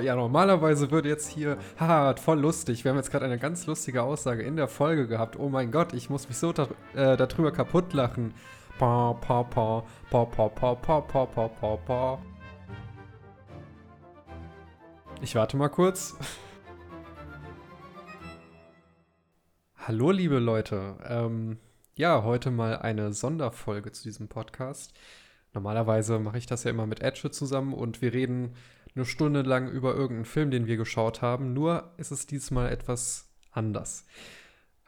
Ja, normalerweise würde jetzt hier, haha, voll lustig. Wir haben jetzt gerade eine ganz lustige Aussage in der Folge gehabt. Oh mein Gott, ich muss mich so da, äh, darüber kaputt lachen. Ich warte mal kurz. Hallo, liebe Leute. Ähm, ja, heute mal eine Sonderfolge zu diesem Podcast. Normalerweise mache ich das ja immer mit Edge zusammen und wir reden eine Stunde lang über irgendeinen Film, den wir geschaut haben. Nur ist es diesmal etwas anders.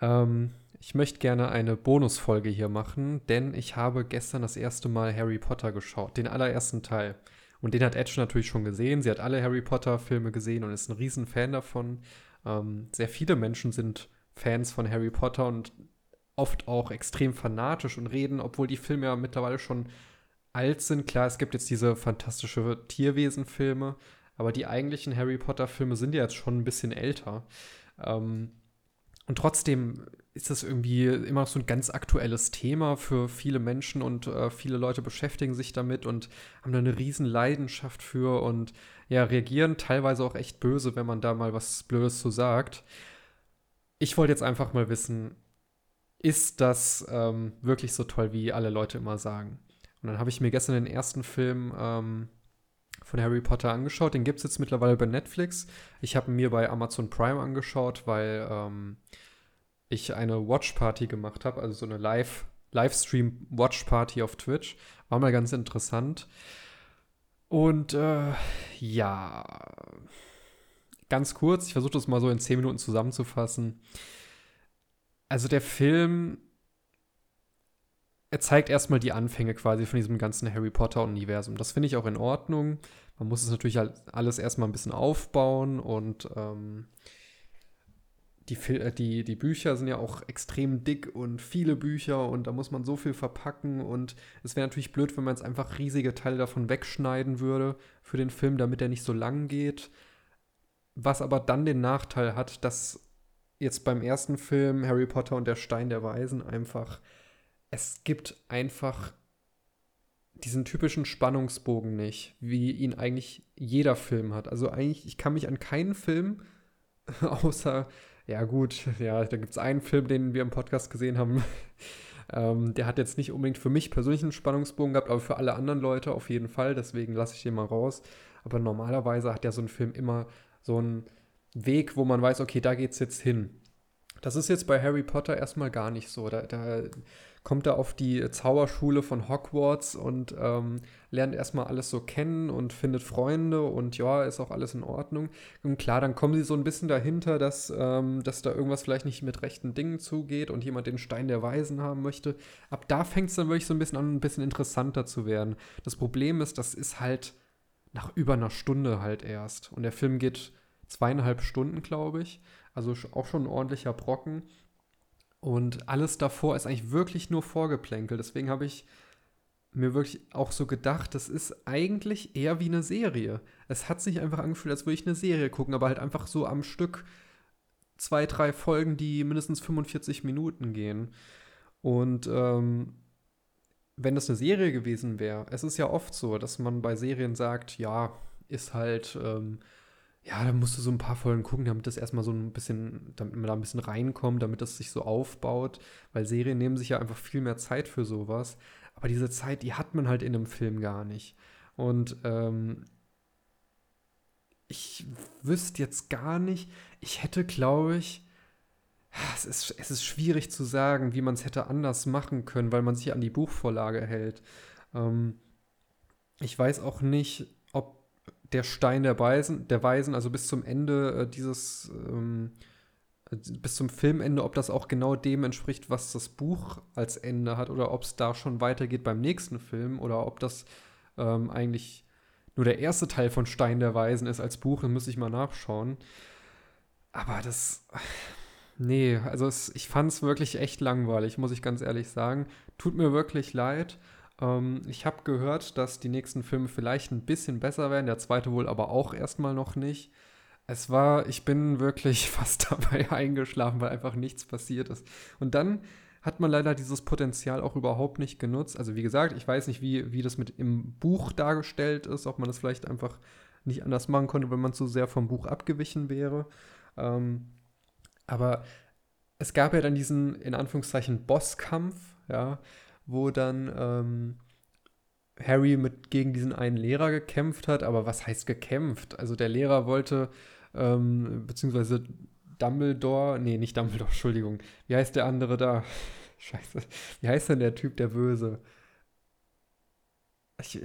Ähm, ich möchte gerne eine Bonusfolge hier machen, denn ich habe gestern das erste Mal Harry Potter geschaut, den allerersten Teil. Und den hat Edge natürlich schon gesehen. Sie hat alle Harry Potter-Filme gesehen und ist ein Riesenfan davon. Ähm, sehr viele Menschen sind Fans von Harry Potter und oft auch extrem fanatisch und reden, obwohl die Filme ja mittlerweile schon alt sind. Klar, es gibt jetzt diese fantastische Tierwesen-Filme, aber die eigentlichen Harry Potter-Filme sind ja jetzt schon ein bisschen älter. Ähm, und trotzdem ist das irgendwie immer noch so ein ganz aktuelles Thema für viele Menschen und äh, viele Leute beschäftigen sich damit und haben da eine riesen Leidenschaft für und ja, reagieren teilweise auch echt böse, wenn man da mal was Blödes zu sagt. Ich wollte jetzt einfach mal wissen, ist das ähm, wirklich so toll, wie alle Leute immer sagen? Und dann habe ich mir gestern den ersten Film ähm, von Harry Potter angeschaut. Den gibt es jetzt mittlerweile bei Netflix. Ich habe mir bei Amazon Prime angeschaut, weil ähm, ich eine Watch Party gemacht habe, also so eine Live Livestream Watch Party auf Twitch. War mal ganz interessant. Und äh, ja, ganz kurz, ich versuche das mal so in 10 Minuten zusammenzufassen. Also der Film er zeigt erstmal die Anfänge quasi von diesem ganzen Harry Potter-Universum. Das finde ich auch in Ordnung. Man muss es natürlich halt alles erstmal ein bisschen aufbauen und ähm, die, äh, die, die Bücher sind ja auch extrem dick und viele Bücher und da muss man so viel verpacken und es wäre natürlich blöd, wenn man jetzt einfach riesige Teile davon wegschneiden würde für den Film, damit er nicht so lang geht. Was aber dann den Nachteil hat, dass jetzt beim ersten Film Harry Potter und der Stein der Weisen einfach es gibt einfach diesen typischen Spannungsbogen nicht, wie ihn eigentlich jeder Film hat. Also eigentlich, ich kann mich an keinen Film, außer, ja gut, ja, da gibt es einen Film, den wir im Podcast gesehen haben, ähm, der hat jetzt nicht unbedingt für mich persönlich einen Spannungsbogen gehabt, aber für alle anderen Leute auf jeden Fall, deswegen lasse ich den mal raus. Aber normalerweise hat ja so ein Film immer so einen Weg, wo man weiß, okay, da geht's jetzt hin. Das ist jetzt bei Harry Potter erstmal gar nicht so. Da, da kommt er auf die Zauberschule von Hogwarts und ähm, lernt erstmal alles so kennen und findet Freunde und ja, ist auch alles in Ordnung. Und klar, dann kommen sie so ein bisschen dahinter, dass, ähm, dass da irgendwas vielleicht nicht mit rechten Dingen zugeht und jemand den Stein der Weisen haben möchte. Ab da fängt es dann wirklich so ein bisschen an, ein bisschen interessanter zu werden. Das Problem ist, das ist halt nach über einer Stunde halt erst. Und der Film geht zweieinhalb Stunden, glaube ich. Also auch schon ein ordentlicher Brocken. Und alles davor ist eigentlich wirklich nur Vorgeplänkel. Deswegen habe ich mir wirklich auch so gedacht, das ist eigentlich eher wie eine Serie. Es hat sich einfach angefühlt, als würde ich eine Serie gucken, aber halt einfach so am Stück zwei, drei Folgen, die mindestens 45 Minuten gehen. Und ähm, wenn das eine Serie gewesen wäre, es ist ja oft so, dass man bei Serien sagt, ja, ist halt ähm, ja, da musst du so ein paar Folgen gucken, damit das erstmal so ein bisschen, damit man da ein bisschen reinkommt, damit das sich so aufbaut, weil Serien nehmen sich ja einfach viel mehr Zeit für sowas. Aber diese Zeit, die hat man halt in einem Film gar nicht. Und ähm, ich wüsste jetzt gar nicht, ich hätte, glaube ich, es ist, es ist schwierig zu sagen, wie man es hätte anders machen können, weil man sich an die Buchvorlage hält. Ähm, ich weiß auch nicht, der Stein der Weisen, der Weisen also bis zum Ende äh, dieses, ähm, bis zum Filmende, ob das auch genau dem entspricht, was das Buch als Ende hat oder ob es da schon weitergeht beim nächsten Film oder ob das ähm, eigentlich nur der erste Teil von Stein der Weisen ist als Buch, dann müsste ich mal nachschauen. Aber das, nee, also es, ich fand es wirklich echt langweilig, muss ich ganz ehrlich sagen. Tut mir wirklich leid. Ähm, ich habe gehört, dass die nächsten Filme vielleicht ein bisschen besser werden, der zweite wohl aber auch erstmal noch nicht. Es war, ich bin wirklich fast dabei eingeschlafen, weil einfach nichts passiert ist. Und dann hat man leider dieses Potenzial auch überhaupt nicht genutzt. Also wie gesagt, ich weiß nicht, wie, wie das mit im Buch dargestellt ist, ob man das vielleicht einfach nicht anders machen konnte, wenn man zu sehr vom Buch abgewichen wäre. Ähm, aber es gab ja dann diesen, in Anführungszeichen, Bosskampf, ja, wo dann ähm, Harry mit gegen diesen einen Lehrer gekämpft hat. Aber was heißt gekämpft? Also der Lehrer wollte, ähm, beziehungsweise Dumbledore, nee, nicht Dumbledore, Entschuldigung. Wie heißt der andere da? Scheiße. Wie heißt denn der Typ, der Böse? Ich,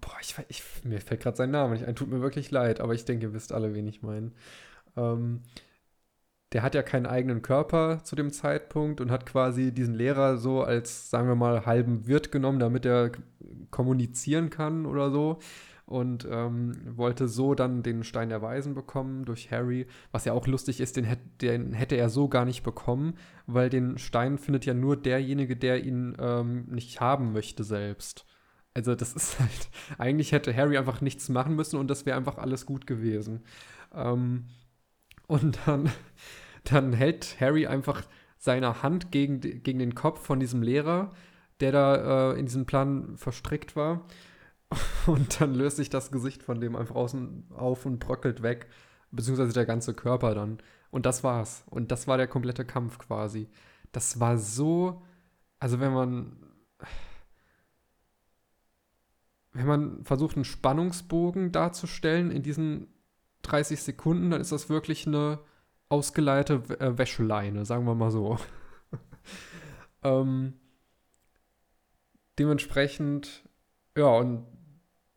boah, ich, ich, mir fällt gerade sein Name nicht ein. Tut mir wirklich leid, aber ich denke, ihr wisst alle, wen ich meine. Ähm, der hat ja keinen eigenen Körper zu dem Zeitpunkt und hat quasi diesen Lehrer so als, sagen wir mal, halben Wirt genommen, damit er kommunizieren kann oder so. Und ähm, wollte so dann den Stein der Weisen bekommen durch Harry. Was ja auch lustig ist, den, hätt, den hätte er so gar nicht bekommen, weil den Stein findet ja nur derjenige, der ihn ähm, nicht haben möchte selbst. Also das ist halt, eigentlich hätte Harry einfach nichts machen müssen und das wäre einfach alles gut gewesen. Ähm, und dann, dann hält Harry einfach seine Hand gegen, gegen den Kopf von diesem Lehrer, der da äh, in diesem Plan verstrickt war. Und dann löst sich das Gesicht von dem einfach außen auf und bröckelt weg. Beziehungsweise der ganze Körper dann. Und das war's. Und das war der komplette Kampf quasi. Das war so. Also, wenn man. Wenn man versucht, einen Spannungsbogen darzustellen in diesen 30 Sekunden, dann ist das wirklich eine ausgeleite äh, Wäscheleine, sagen wir mal so. ähm, dementsprechend, ja, und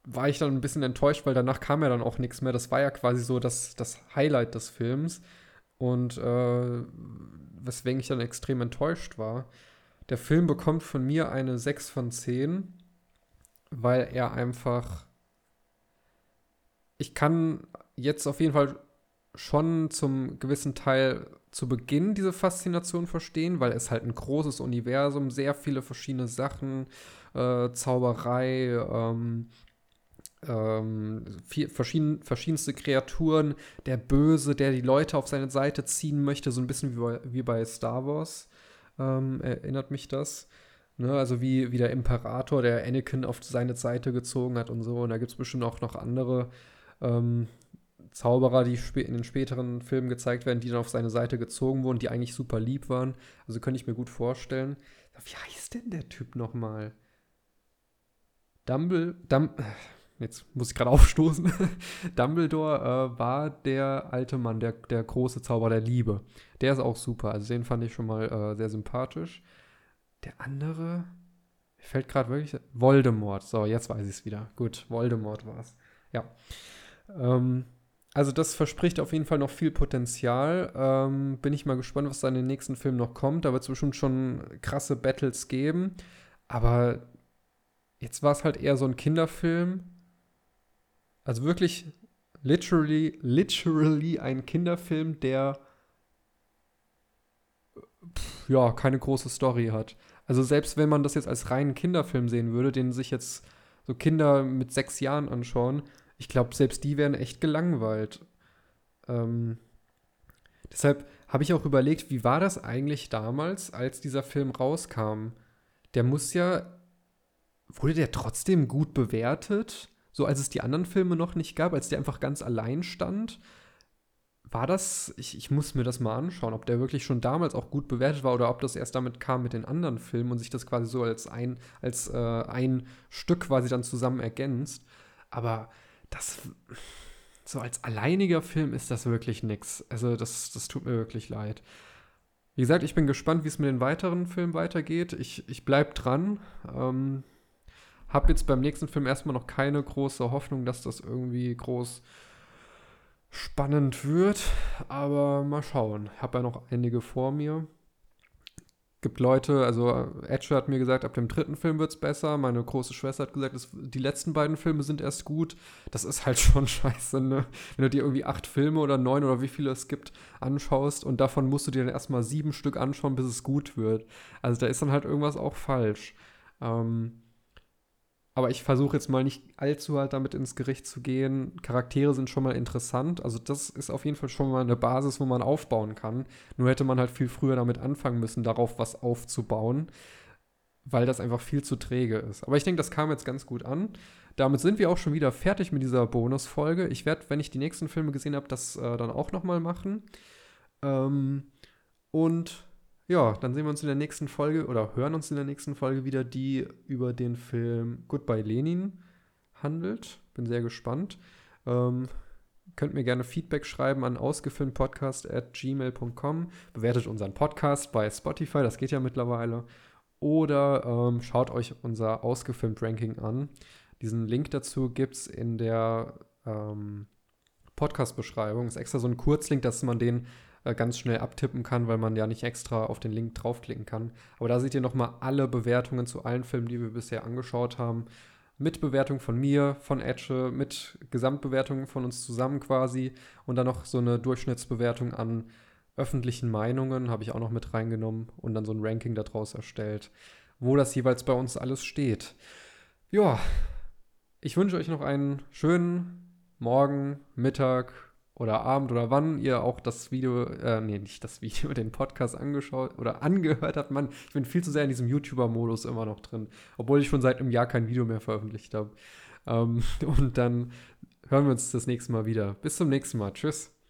war ich dann ein bisschen enttäuscht, weil danach kam ja dann auch nichts mehr. Das war ja quasi so das, das Highlight des Films. Und äh, weswegen ich dann extrem enttäuscht war. Der Film bekommt von mir eine 6 von 10, weil er einfach. Ich kann jetzt auf jeden Fall schon zum gewissen Teil zu Beginn diese Faszination verstehen, weil es halt ein großes Universum, sehr viele verschiedene Sachen, äh, Zauberei, ähm, ähm, viel, verschieden, verschiedenste Kreaturen, der Böse, der die Leute auf seine Seite ziehen möchte, so ein bisschen wie bei, wie bei Star Wars, ähm, erinnert mich das. Ne, also wie, wie der Imperator, der Anakin auf seine Seite gezogen hat und so. Und da gibt es bestimmt auch noch andere ähm, Zauberer, die in den späteren Filmen gezeigt werden, die dann auf seine Seite gezogen wurden, die eigentlich super lieb waren. Also könnte ich mir gut vorstellen. Wie heißt denn der Typ nochmal? Dumble, Dum, jetzt muss ich gerade aufstoßen. Dumbledore äh, war der alte Mann, der, der große Zauberer der Liebe. Der ist auch super. Also den fand ich schon mal äh, sehr sympathisch. Der andere, mir fällt gerade wirklich Voldemort. So, jetzt weiß ich es wieder. Gut, Voldemort war es. Ja. Ähm, also das verspricht auf jeden Fall noch viel Potenzial. Ähm, bin ich mal gespannt, was da in den nächsten Filmen noch kommt. Da wird es bestimmt schon krasse Battles geben. Aber jetzt war es halt eher so ein Kinderfilm. Also wirklich literally, literally ein Kinderfilm, der pff, ja keine große Story hat. Also selbst wenn man das jetzt als reinen Kinderfilm sehen würde, den sich jetzt so Kinder mit sechs Jahren anschauen, ich glaube, selbst die wären echt gelangweilt. Ähm, deshalb habe ich auch überlegt, wie war das eigentlich damals, als dieser Film rauskam? Der muss ja, wurde der trotzdem gut bewertet? So als es die anderen Filme noch nicht gab, als der einfach ganz allein stand? War das, ich, ich muss mir das mal anschauen, ob der wirklich schon damals auch gut bewertet war oder ob das erst damit kam mit den anderen Filmen und sich das quasi so als ein, als äh, ein Stück quasi dann zusammen ergänzt. Aber das so als alleiniger Film ist das wirklich nix. Also das, das tut mir wirklich leid. Wie gesagt, ich bin gespannt, wie es mit den weiteren Filmen weitergeht. Ich, ich bleib dran. Ähm, hab jetzt beim nächsten Film erstmal noch keine große Hoffnung, dass das irgendwie groß spannend wird. Aber mal schauen. Ich habe ja noch einige vor mir gibt Leute, also Edge hat mir gesagt, ab dem dritten Film wird es besser. Meine große Schwester hat gesagt, das, die letzten beiden Filme sind erst gut. Das ist halt schon scheiße, ne? Wenn du dir irgendwie acht Filme oder neun oder wie viele es gibt anschaust und davon musst du dir dann erstmal sieben Stück anschauen, bis es gut wird. Also da ist dann halt irgendwas auch falsch. Ähm, aber ich versuche jetzt mal nicht allzu halt damit ins Gericht zu gehen. Charaktere sind schon mal interessant. Also das ist auf jeden Fall schon mal eine Basis, wo man aufbauen kann. Nur hätte man halt viel früher damit anfangen müssen, darauf was aufzubauen, weil das einfach viel zu träge ist. Aber ich denke, das kam jetzt ganz gut an. Damit sind wir auch schon wieder fertig mit dieser Bonusfolge. Ich werde, wenn ich die nächsten Filme gesehen habe, das äh, dann auch noch mal machen. Ähm, und ja, dann sehen wir uns in der nächsten Folge oder hören uns in der nächsten Folge wieder, die über den Film Goodbye Lenin handelt. Bin sehr gespannt. Ähm, könnt mir gerne Feedback schreiben an ausgefilmtpodcast.gmail.com. Bewertet unseren Podcast bei Spotify, das geht ja mittlerweile. Oder ähm, schaut euch unser ausgefilmt Ranking an. Diesen Link dazu gibt es in der ähm, Podcast-Beschreibung. Ist extra so ein Kurzlink, dass man den äh, ganz schnell abtippen kann, weil man ja nicht extra auf den Link draufklicken kann. Aber da seht ihr nochmal alle Bewertungen zu allen Filmen, die wir bisher angeschaut haben. Mit Bewertung von mir, von Edge, mit Gesamtbewertungen von uns zusammen quasi und dann noch so eine Durchschnittsbewertung an öffentlichen Meinungen habe ich auch noch mit reingenommen und dann so ein Ranking daraus erstellt, wo das jeweils bei uns alles steht. Ja, ich wünsche euch noch einen schönen Morgen, Mittag, oder Abend oder wann ihr auch das Video, äh, nee, nicht das Video, den Podcast angeschaut oder angehört habt. Mann, ich bin viel zu sehr in diesem YouTuber-Modus immer noch drin, obwohl ich schon seit einem Jahr kein Video mehr veröffentlicht habe. Ähm, und dann hören wir uns das nächste Mal wieder. Bis zum nächsten Mal. Tschüss.